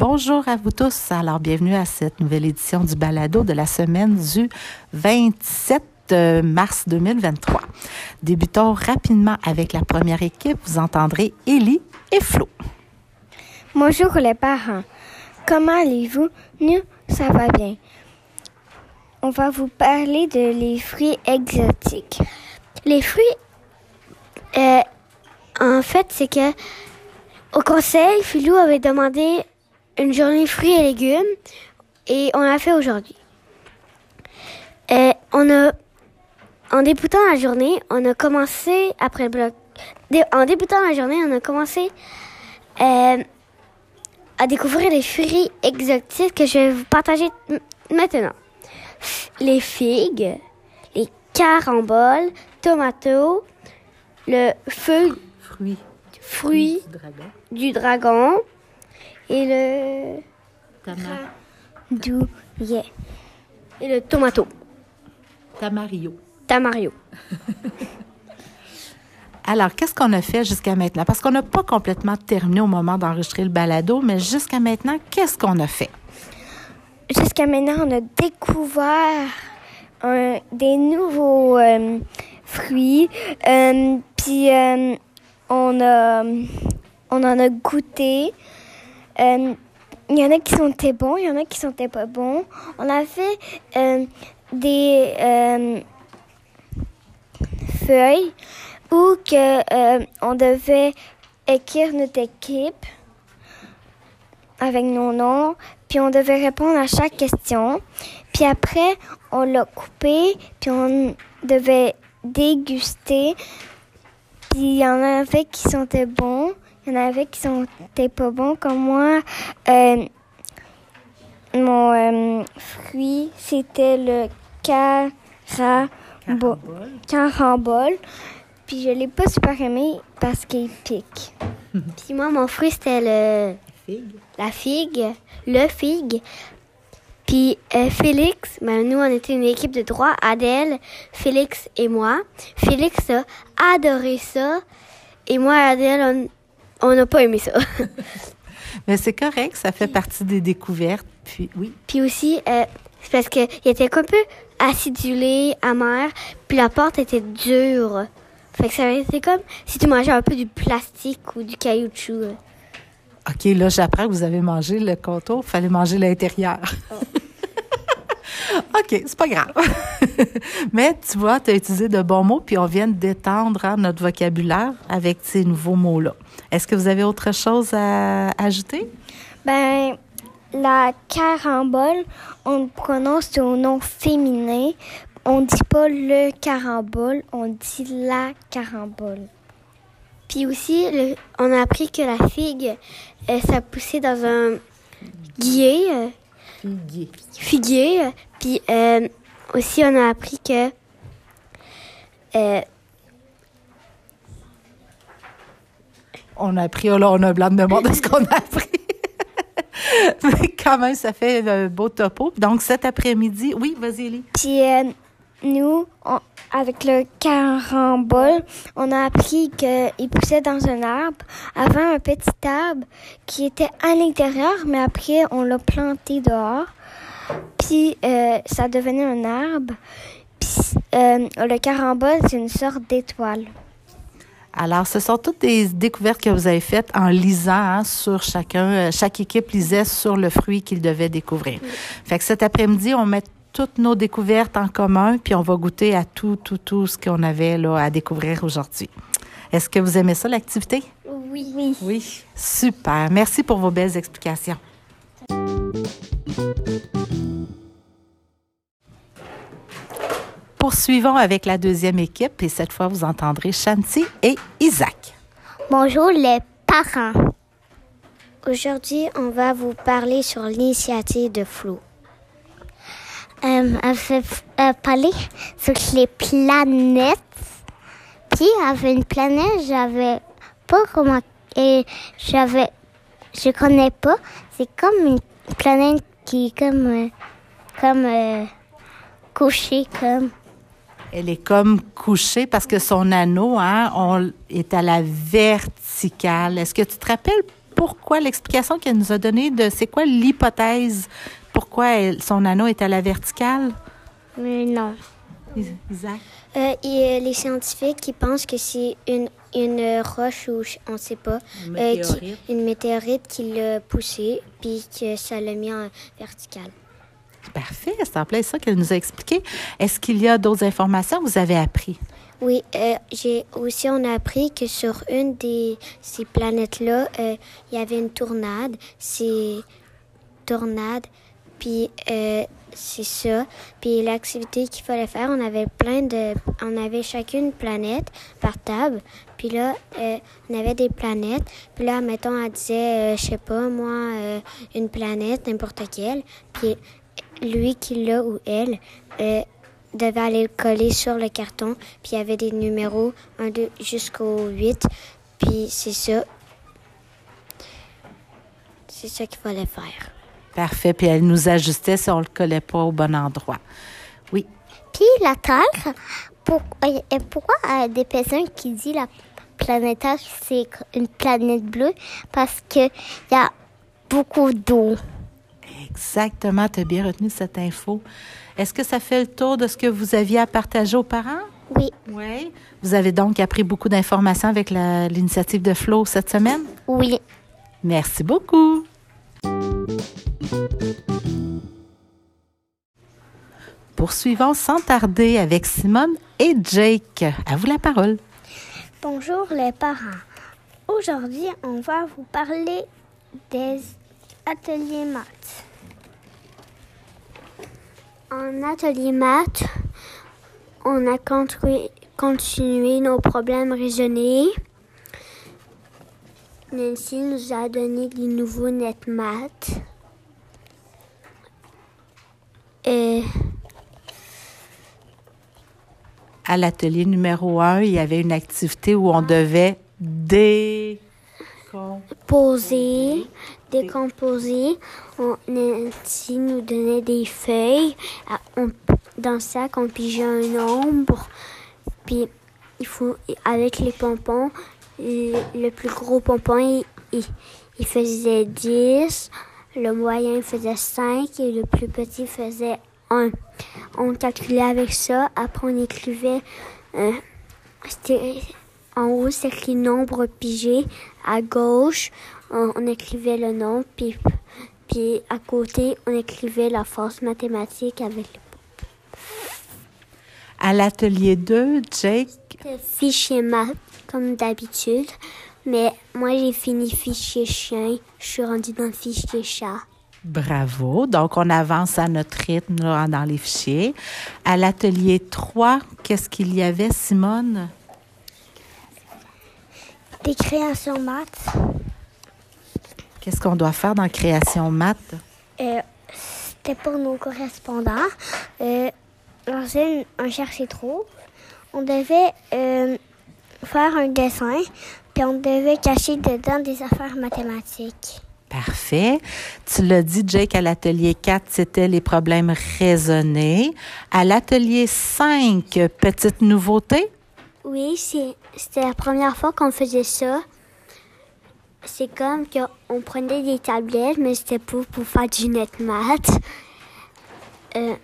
Bonjour à vous tous. Alors, bienvenue à cette nouvelle édition du balado de la semaine du 27 euh, mars 2023. Débutons rapidement avec la première équipe. Vous entendrez Élie et Flo. Bonjour les parents. Comment allez-vous? Nous, ça va bien. On va vous parler de les fruits exotiques. Les fruits, euh, en fait, c'est que au conseil, Philou avait demandé une journée fruits et légumes et on l'a fait aujourd'hui. Euh, on a, en débutant la journée, on a commencé après le bloc. En débutant la journée, on a commencé euh, à découvrir les fruits exotiques que je vais vous partager maintenant. Les figues, les caramboles, tomatos, le feu, Fruits. fruit Du dragon. du dragon et le Tama- douillet et le tomato, Tamario. tamario. Alors, qu'est-ce qu'on a fait jusqu'à maintenant? Parce qu'on n'a pas complètement terminé au moment d'enregistrer le balado, mais jusqu'à maintenant, qu'est-ce qu'on a fait? Jusqu'à maintenant, on a découvert un- des nouveaux euh, fruits. euh, Puis euh, on, a, on en a goûté. Euh, Il y en a qui très bons, il y en a qui très pas bons. On a fait euh, des euh, feuilles où que, euh, on devait écrire notre équipe avec nos noms, puis on devait répondre à chaque question. Puis après, on l'a coupé, puis on devait déguster. Puis il y en avait qui sentaient bons, il y en avait qui sentaient pas bons, comme moi. euh, mon euh, fruit, c'était le carabo- carambole. Puis je l'ai pas super aimé parce qu'il pique. Puis moi, mon fruit, c'était le Figue. la figue, le figue. Puis euh, Félix, ben, nous on était une équipe de trois, Adèle, Félix et moi. Félix a adoré ça et moi et Adèle, on on n'a pas aimé ça. Mais c'est correct, ça fait partie des découvertes. Puis, oui. puis aussi, euh, c'est parce qu'il était un peu acidulé, amer, puis la porte était dure. Fait que ça c'était comme si tu mangeais un peu du plastique ou du caoutchouc. OK, là, j'apprends que vous avez mangé le contour. Il fallait manger l'intérieur. OK, c'est pas grave. Mais tu vois, tu as utilisé de bons mots, puis on vient d'étendre hein, notre vocabulaire avec ces nouveaux mots-là. Est-ce que vous avez autre chose à ajouter? Ben, la carambole, on le prononce au nom féminin. On dit pas le carambole, on dit la carambole. Puis aussi, le- on a appris que la figue, euh, ça poussait dans un guillet, euh, Figuier. figuier. Euh, Puis euh, aussi, on a appris que euh, On a appris, oh là, on a un blanc de mémoire de ce qu'on a appris. Mais quand même, ça fait un beau topo. Donc, cet après-midi, oui, vas-y, Elie. Puis euh, nous, on- avec le carambole, on a appris qu'il poussait dans un arbre. Avant un petit arbre qui était à l'intérieur, mais après on l'a planté dehors. Puis euh, ça devenait un arbre. Puis euh, le carambole, c'est une sorte d'étoile. Alors, ce sont toutes des découvertes que vous avez faites en lisant hein, sur chacun. euh, chaque équipe lisait sur le fruit qu'il devait découvrir. Fait que cet après-midi, on met toutes nos découvertes en commun, puis on va goûter à tout, tout, tout ce qu'on avait là à découvrir aujourd'hui. Est-ce que vous aimez ça, l'activité? Oui. Oui. Oui. Super. Merci pour vos belles explications. Poursuivons avec la deuxième équipe et cette fois, vous entendrez Shanti et Isaac. Bonjour les parents. Aujourd'hui, on va vous parler sur l'initiative de Flo. Euh, elle fait euh, parler sur les planètes. Puis, avec une planète, j'avais pas comment. Et j'avais. Je connais pas. C'est comme une planète qui est comme. euh, comme. euh, couchée, comme. Elle est comme couchée parce que son anneau hein, on, est à la verticale. Est-ce que tu te rappelles pourquoi l'explication qu'elle nous a donnée de c'est quoi l'hypothèse pourquoi son anneau est à la verticale? Mais non. Isaac? Euh, et, les scientifiques qui pensent que c'est une, une roche ou on ne sait pas. Une météorite. une météorite qui l'a poussé puis que ça l'a mis en vertical. Parfait, c'est en plein ça qu'elle nous a expliqué. Est-ce qu'il y a d'autres informations que vous avez appris? Oui, euh, j'ai aussi on a appris que sur une des ces planètes-là, euh, il y avait une tornade. C'est tornade, puis euh, c'est ça. Puis l'activité qu'il fallait faire, on avait plein de, on avait chacune une planète par table. Puis là, euh, on avait des planètes. Puis là, mettons, elle disait, euh, je sais pas, moi, euh, une planète, n'importe quelle. Puis lui qui l'a ou elle devait aller le coller sur le carton. Puis il y avait des numéros 1, 2 jusqu'au 8. Puis c'est ça. C'est ça qu'il fallait faire. Parfait. Puis elle nous ajustait si on ne le collait pas au bon endroit. Oui. Puis la Terre, pour, euh, pourquoi euh, des personnes qui disent la planète Terre, c'est une planète bleue? Parce qu'il y a beaucoup d'eau. Exactement. Tu as bien retenu cette info. Est-ce que ça fait le tour de ce que vous aviez à partager aux parents? Oui. Oui. Vous avez donc appris beaucoup d'informations avec l'initiative de Flo cette semaine? Oui. Merci beaucoup. Poursuivons sans tarder avec Simone et Jake. À vous la parole. Bonjour les parents. Aujourd'hui, on va vous parler des ateliers maths. En atelier maths, on a continué nos problèmes raisonnés. Nancy nous a donné des nouveaux net maths. Et À l'atelier numéro 1, il y avait une activité où on devait décom- poser, décomposer. On, Nancy nous donnait des feuilles. On, dans le sac, on pigeait un nombre. Puis, il faut, avec les pompons, le, le plus gros pompon, il, il, il faisait 10. Le moyen faisait 5 et le plus petit faisait 1. On calculait avec ça. Après, on écrivait. euh, en haut, c'est écrit nombre pigé. À gauche, on, on écrivait le nom. Puis, puis à côté, on écrivait la force mathématique avec À l'atelier 2, Jake, le fichier maths, comme d'habitude. Mais moi, j'ai fini fichier chien. Je suis rendue dans le fichier chat. bravo. Donc, on avance à notre rythme là, dans les fichiers. À l'atelier 3, qu'est-ce qu'il y avait, Simone? Des créations maths. Qu'est-ce qu'on doit faire dans Création Maths? Euh, C'était pour nos correspondants. Euh, un chercher trop. On devait euh, faire un dessin, puis on devait cacher dedans des affaires mathématiques. Parfait. Tu l'as dit, Jake, à l'atelier 4, c'était les problèmes raisonnés. À l'atelier 5, petite nouveauté? Oui, c'est- c'était la première fois qu'on faisait ça. C'est comme qu'on prenait des tablettes, mais c'était pour, pour faire du net math. Euh,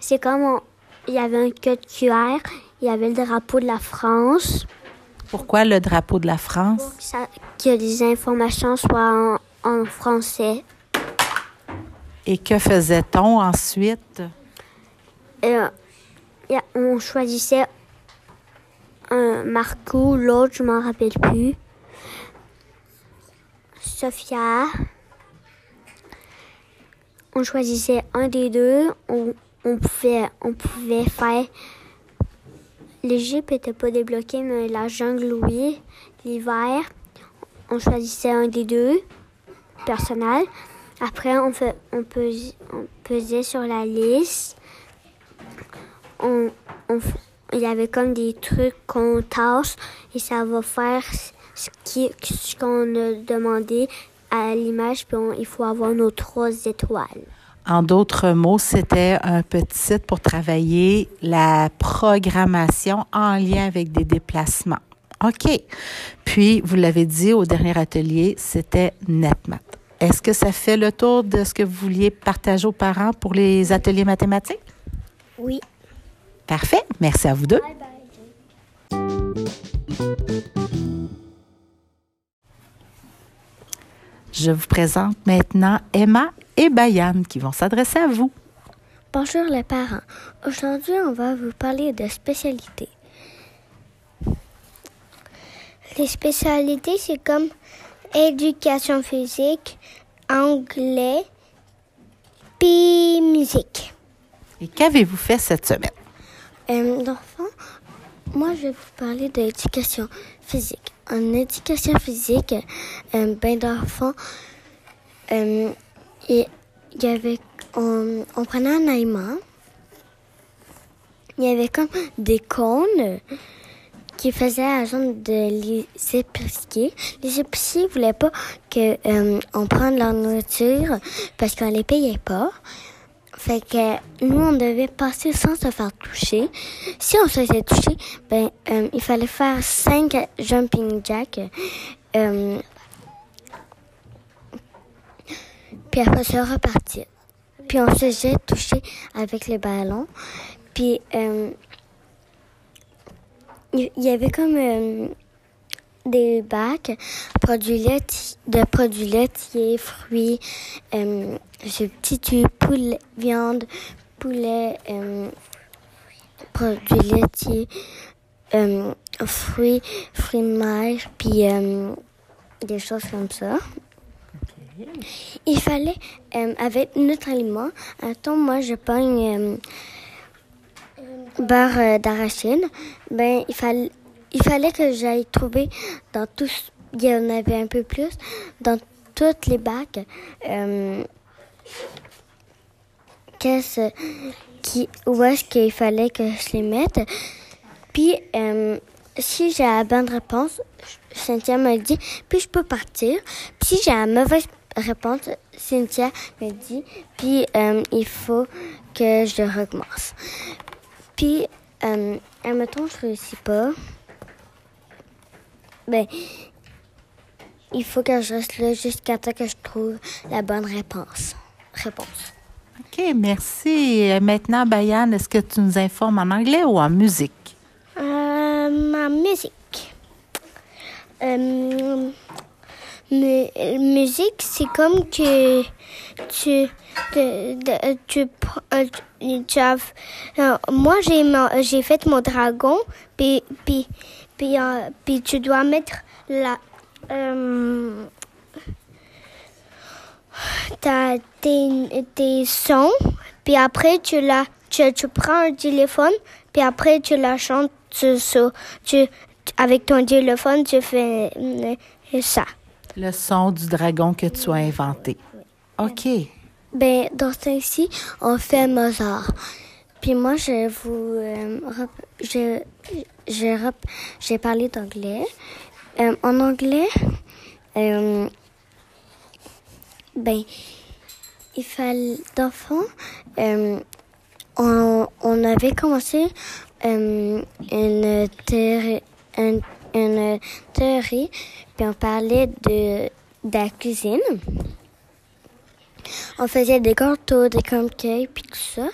c'est comme il y avait un code QR, il y avait le drapeau de la France. Pourquoi le drapeau de la France? pour que, ça- que les informations soient en, en français. Et que faisait-on ensuite? Euh, a- on choisissait un Marco, l'autre, je m'en rappelle plus. Sophia. On choisissait un des deux. On, on pouvait, on pouvait faire. L'Égypte n'était pas débloqué, mais la jungle, oui. L'hiver, on choisissait un des deux personnel. Après, on, pesait sur la liste. On, on il y avait comme des trucs qu'on tasse et ça va faire ce qui- ce qu'on a demandé à l'image. Puis il faut avoir nos trois étoiles. En d'autres mots, c'était un petit site pour travailler la programmation en lien avec des déplacements. OK. Puis, vous l'avez dit au dernier atelier, c'était NetMath. Est-ce que ça fait le tour de ce que vous vouliez partager aux parents pour les ateliers mathématiques? Oui. Parfait. Merci à vous deux. Bye bye. Je vous présente maintenant Emma et Bayan qui vont s'adresser à vous. Bonjour les parents. Aujourd'hui, on va vous parler de spécialités. Les spécialités, c'est comme éducation physique, anglais, puis musique. Et qu'avez-vous fait cette semaine? Euh, d'enfant, moi, je vais vous parler d'éducation physique. En éducation physique, euh, ben d'enfant, euh, il il y avait, on, on prenait un aliment. Il y avait comme des cônes qui faisaient agent de les épiciers. Les épiciers voulaient pas que euh, on prenne leur nourriture parce qu'on les payait pas. Fait que nous, on devait passer sans se faire toucher. Si on se faisait toucher, ben, euh, il fallait faire cinq jumping jacks. Euh, puis après ça, repartir. Puis on se faisait toucher avec les ballons. Puis euh, il il y avait comme euh, des bacs produits de produits laitiers, fruits, euh, tube, poulet, viande, poulet, euh, produits laitiers, euh, fruits, fruits de puis euh, des choses comme ça. Il fallait, euh, avec notre aliment, attends, moi je pogne euh, beurre euh, d'arachide, ben il fallait, il fallait que j'aille trouver dans tous, il y en avait un peu plus, dans toutes les bacs, euh, qu'est-ce qui, où est-ce qu'il fallait que je les mette. Puis, euh, si j'ai la bonne réponse, Cynthia me dit, puis je peux partir. Puis si j'ai la mauvaise réponse, Cynthia me dit, puis euh, il faut que je recommence. Puis, euh, admettons, je réussis pas. Ben, il faut que je reste là jusqu'à temps que je trouve la bonne réponse. Réponse. OK, merci. Euh, Maintenant, Bayan, est-ce que tu nous informes en anglais ou en musique? Euh, ma musique. Mu- musique, c'est comme que tu, tu, pr- euh, tu, as- euh, moi j'ai j'ai fait mon dragon, puis puis puis euh, puis tu dois mettre la euh, tes, tes sons, puis après tu la tu, tu prends un téléphone, puis après tu la chantes tu, tu, avec ton téléphone, tu fais ça. Le son du dragon que tu as inventé. OK. Ben, dans ce temps-ci, on fait Mozart. Puis moi, je vous... euh, j'ai parlé d'anglais. Euh, en anglais, euh, ben, il fallait... D'enfant, euh, on, on avait commencé euh, une, théorie, une, une théorie, puis on parlait de, la cuisine. On faisait des gâteaux, des cupcakes, puis tout ça.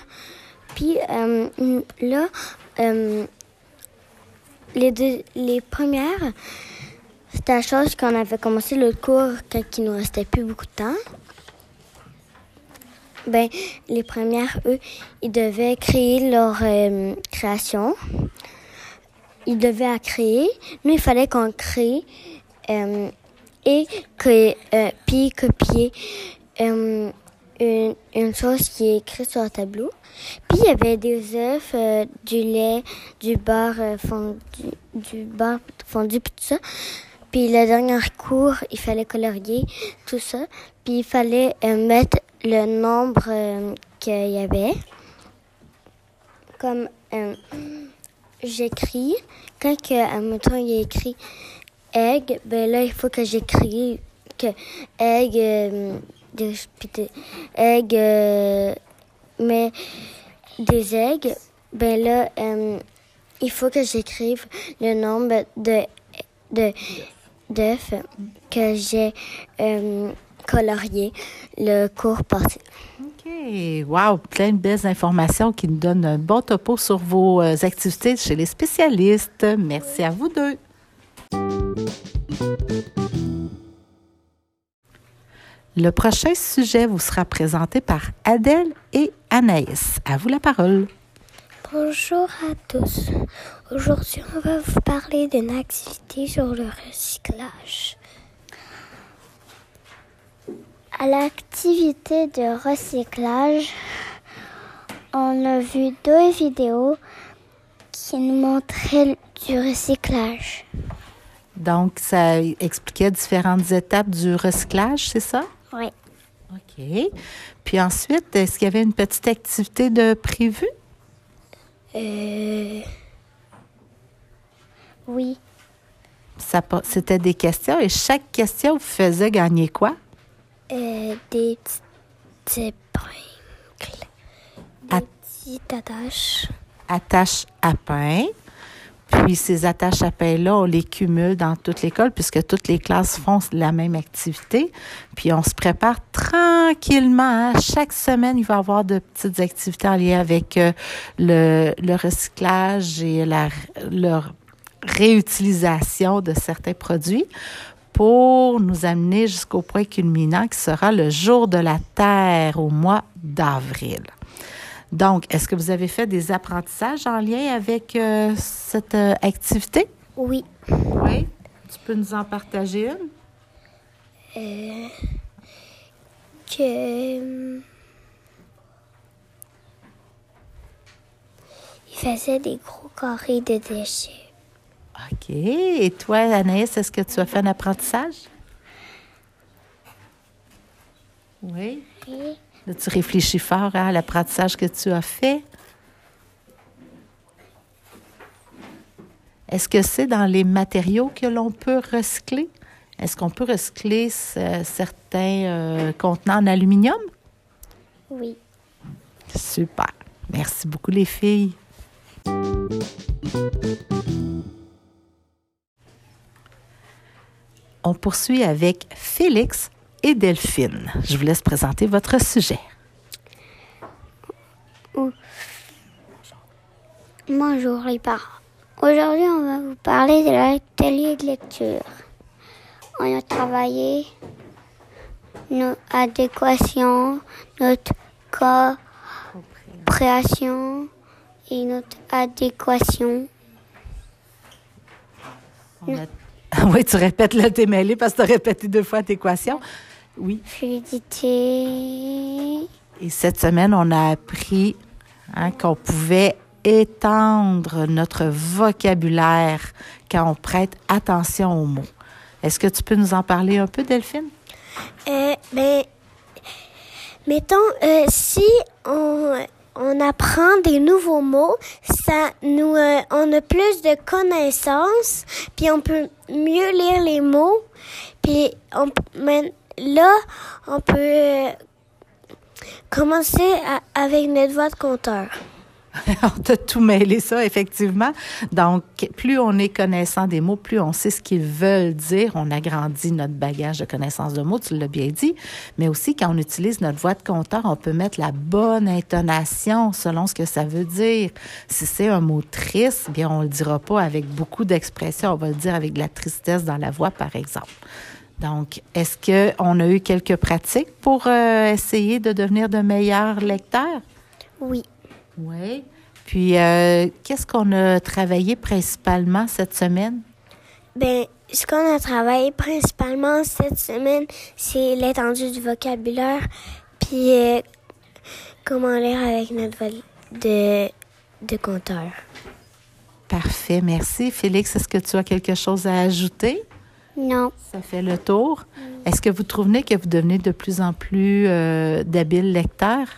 Puis euh, là, euh, les premières, c'était la chose qu'on avait commencé le cours quand il nous restait plus beaucoup de temps. Ben, les premières, eux, ils devaient créer leur euh, création. Ils devaient la créer. Nous, il fallait qu'on crée euh, et que, euh, puis copier euh, une, chose qui est écrite sur le tableau. Puis il y avait des œufs, du lait, du beurre fondu, du beurre fondu, puis tout ça. Puis le dernier cours, il fallait colorier tout ça. Puis il fallait mettre le nombre qu'il y avait. Comme j'écris, quand que, admettons, il y a écrit egg, ben là, il faut que j'écris que egg, euh, de, egg, euh, mais des eggs, ben là, euh, il faut que j'écrive le nombre de, de d'œufs que j'ai colorié le cours passé. OK. Wow! Plein de belles informations qui nous donnent un bon topo sur vos euh, activités chez les spécialistes. Merci à vous deux. Le prochain sujet vous sera présenté par Adèle et Anaïs. À vous la parole. Bonjour à tous. Aujourd'hui, on va vous parler d'une activité sur le recyclage. À l'activité de recyclage, on a vu deux vidéos qui nous montraient du recyclage. Donc, ça expliquait différentes étapes du recyclage, c'est ça? Oui. OK. Puis ensuite, est-ce qu'il y avait une petite activité de prévue? Euh... Oui. C'était des questions et chaque question vous faisait gagner quoi? Euh, des petites épingles. Des petites attaches. Attaches à pain. Puis ces attaches à pain-là, on les cumule dans toute l'école puisque toutes les classes font la même activité. Puis on se prépare tranquillement. hein. Chaque semaine, il va y avoir de petites activités en lien avec euh, le, le recyclage et la leur réutilisation de certains produits pour nous amener jusqu'au point culminant qui sera le jour de la Terre au mois d'avril. Donc, est-ce que vous avez fait des apprentissages en lien avec euh, cette euh, activité? Oui. Oui? Tu peux nous en partager une? Euh, que. Il faisait des gros carrés de déchets. OK. Et toi, Anaïs, est-ce que tu as fait un apprentissage? Oui. Oui. Là, tu réfléchis fort hein, à l'apprentissage que tu as fait? Est-ce que c'est dans les matériaux que l'on peut recycler? Est-ce qu'on peut recycler ce- certains euh, contenants en aluminium? Oui. Super. Merci beaucoup, les filles. On poursuit avec Félix et Delphine. Je vous laisse présenter votre sujet. Bonjour les parents. Aujourd'hui, on va vous parler de l'atelier de lecture. On a travaillé notre adéquation, notre compréhension et notre adéquation. On a- oui, tu répètes le démêlé parce que tu as répété deux fois l'équation. Oui. Fluidité. Et cette semaine, on a appris hein, qu'on pouvait étendre notre vocabulaire quand on prête attention aux mots. Est-ce que tu peux nous en parler un peu, Delphine? Euh, ben, mettons, euh, si on, on apprend des nouveaux mots, ça nous, euh, on a plus de connaissances, puis on peut mieux lire les mots, puis on, là, on peut euh, commencer à- avec notre voix de compteur. on t'a tout mêlé ça, effectivement. Donc, plus on est connaissant des mots, plus on sait ce qu'ils veulent dire. On agrandit notre bagage de connaissance de mots, tu l'as bien dit. Mais aussi, quand on utilise notre voix de compteur, on peut mettre la bonne intonation selon ce que ça veut dire. Si c'est un mot triste, bien, on le dira pas avec beaucoup d'expression. On va le dire avec de la tristesse dans la voix, par exemple. Donc, est-ce qu'on a eu quelques pratiques pour euh, essayer de devenir de meilleurs lecteurs? Oui. Oui. Puis, euh, qu'est-ce qu'on a travaillé principalement cette semaine? Ben, ce qu'on a travaillé principalement cette semaine, c'est l'étendue du vocabulaire, puis euh, comment lire avec notre de, de compteur. Parfait, merci. Félix, est-ce que tu as quelque chose à ajouter? Non. Ça fait le tour. Est-ce que vous trouvez que vous devenez de plus en plus euh, d'habiles lecteurs?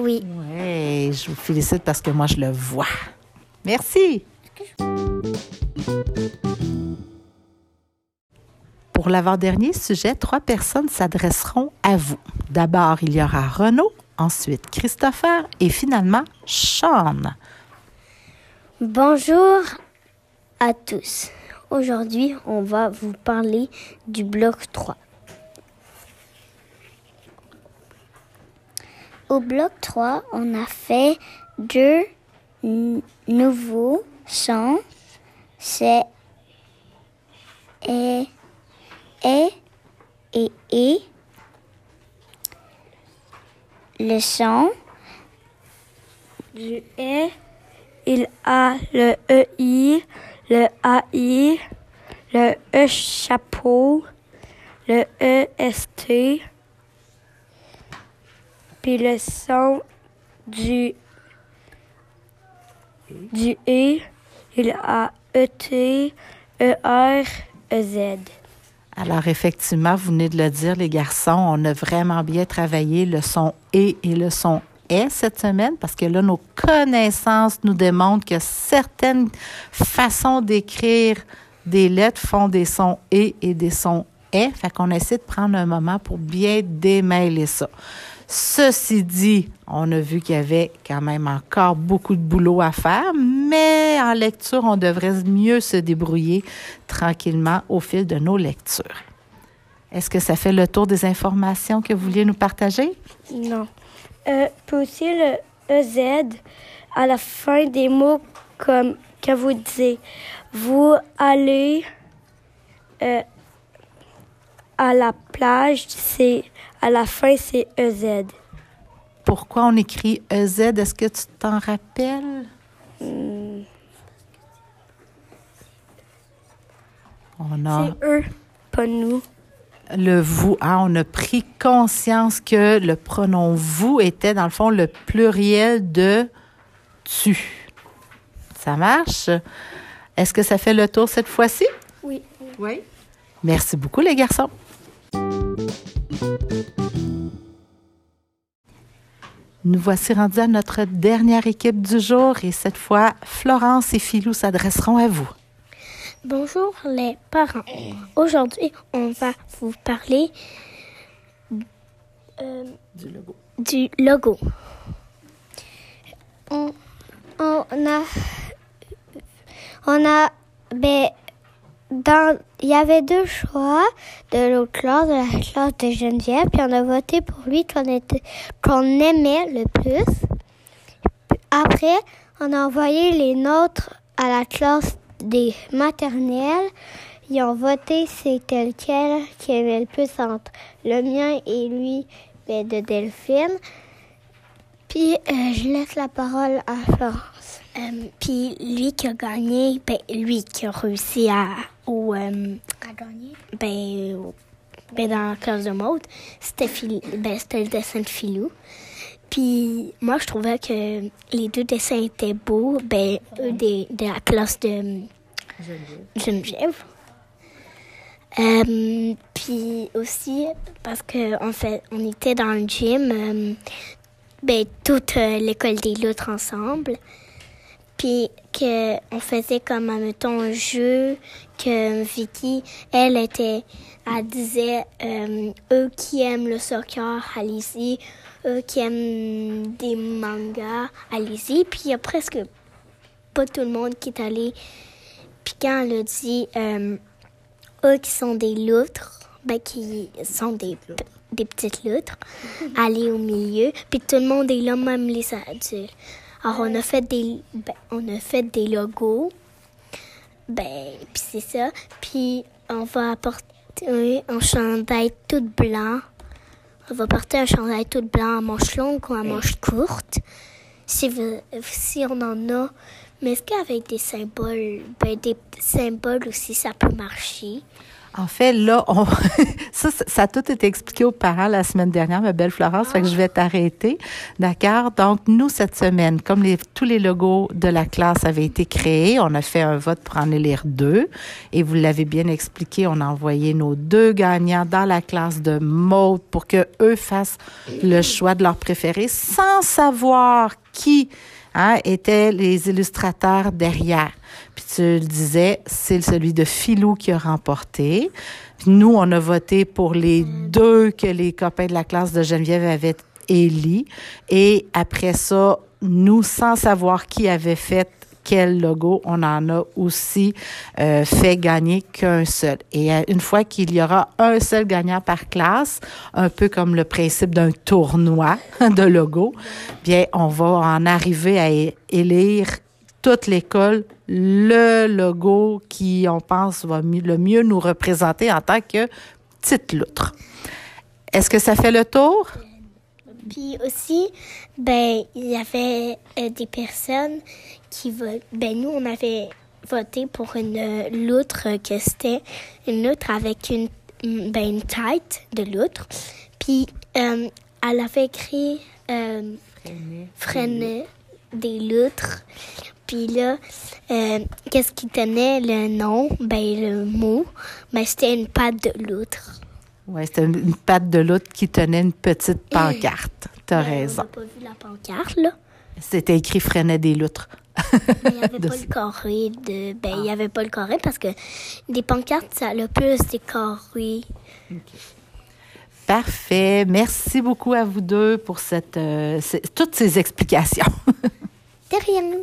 Oui. Oui, je vous félicite parce que moi, je le vois. Merci. Pour l'avant-dernier sujet, trois personnes s'adresseront à vous. D'abord, il y aura Renaud, ensuite Christopher et finalement Sean. Bonjour à tous. Aujourd'hui, on va vous parler du bloc 3. Au bloc 3, on a fait deux nouveaux sons. C'est et, et et et. Le son. Du E, il a le EI, le AI, le E chapeau, le EST, puis le son du, du E, il a ET, ER, EZ. Alors, effectivement, vous venez de le dire, les garçons, on a vraiment bien travaillé le son E et le son est cette semaine parce que là, nos connaissances nous démontrent que certaines façons d'écrire des lettres font des sons et et des sons est. Fait qu'on essaie de prendre un moment pour bien démêler ça. Ceci dit, on a vu qu'il y avait quand même encore beaucoup de boulot à faire, mais en lecture, on devrait mieux se débrouiller tranquillement au fil de nos lectures. Est-ce que ça fait le tour des informations que vous vouliez nous partager? Non. Euh, le EZ à la fin des mots comme que vous disiez. Vous allez euh, à la plage, c'est à la fin c'est EZ. Pourquoi on écrit EZ? Est-ce que tu t'en rappelles? Hmm. On a. C'est eux, pas nous le vous. Hein, on a pris conscience que le pronom vous était, dans le fond, le pluriel de tu. Ça marche? Est-ce que ça fait le tour cette fois-ci? Oui. Oui. Merci beaucoup, les garçons. Nous voici rendus à notre dernière équipe du jour et cette fois, Florence et Philou s'adresseront à vous. Bonjour les parents. Aujourd'hui, on va vous parler euh, du logo. Du logo. On, a, on a, ben, il y avait deux choix de l'autre classe, de la classe de Geneviève, puis on a voté pour lui qu'on aimait le plus. Après, on a envoyé les nôtres à la classe des maternelles, ils ont voté c'était lequel qui aimait le plus entre le mien et lui ben, de Delphine. Puis euh, je laisse la parole à Florence. Euh, puis lui qui a gagné, ben, lui qui a réussi à, ou, euh, à gagner, ben, ben, dans la classe de mode, c'était ben, le dessin de Philou. Puis moi, je trouvais que les deux dessins étaient beaux, ben, eux de, la classe de Geneviève. Euh, puis aussi, parce que en fait, on était dans le gym, euh, ben, toute euh, l'école des loutres ensemble. Puis qu'on faisait comme, mettons, un jeu que Vicky, elle était, elle disait, eux qui aiment le soccer, allez-y euh, qui aiment des mangas, allez-y. Puis il y a presque pas tout le monde qui est allé. Puis quand elle a dit euh, eux qui sont des loutres, ben qui sont des, des petites loutres, aller au milieu. Puis tout le monde est là, même les adultes. Alors on a fait des, ben, on a fait des logos. Ben, puis c'est ça. Puis on va apporter un chandail tout blanc on va porter un chandail tout blanc à manches longues ou à manches courtes. Si, si on en a. Mais est-ce qu'avec des symboles, ben des symboles aussi, ça peut marcher? En fait, là, on... ça, ça a tout été expliqué aux parents la semaine dernière, ma belle Florence, fait que je vais t'arrêter. D'accord? Donc, nous, cette semaine, comme tous les logos de la classe avaient été créés, on a fait un vote pour en élire deux. Et vous l'avez bien expliqué, on a envoyé nos deux gagnants dans la classe de mode pour que eux fassent le choix de leur préféré sans savoir qui hein, étaient les illustrateurs derrière. Puis tu le disais, c'est celui de Philou qui a remporté. nous, on a voté pour les deux que les copains de la classe de Geneviève avaient élis. Et après ça, nous, sans savoir qui avait fait quel logo. On en a aussi euh, fait gagner qu'un seul. Et euh, une fois qu'il y aura un seul gagnant par classe, un peu comme le principe d'un tournoi de logo, bien, on va en arriver à élire toute l'école le logo qui, on pense, va le mieux nous représenter en tant que petite loutre. Est-ce que ça fait le tour? Puis aussi, ben, il y avait euh, des personnes qui votent. Ben, nous, on avait voté pour une loutre que c'était une loutre avec une, ben, une tête de loutre. Puis, euh, elle avait écrit euh, freiner des loutres. Puis là, euh, qu'est-ce qui tenait le nom? Ben, le mot, ben, c'était une patte de loutre. Oui, c'était une, patte de loutre qui tenait une petite pancarte. Tu as Ben, raison. On n'a pas vu la pancarte, là. C'était écrit Freinet des loutres. Mais il n'y avait pas le carré de. Ben, il n'y avait pas le carré parce que des pancartes, ça a le plus des carrés. Parfait. Merci beaucoup à vous deux pour cette, euh, toutes ces explications. De rien.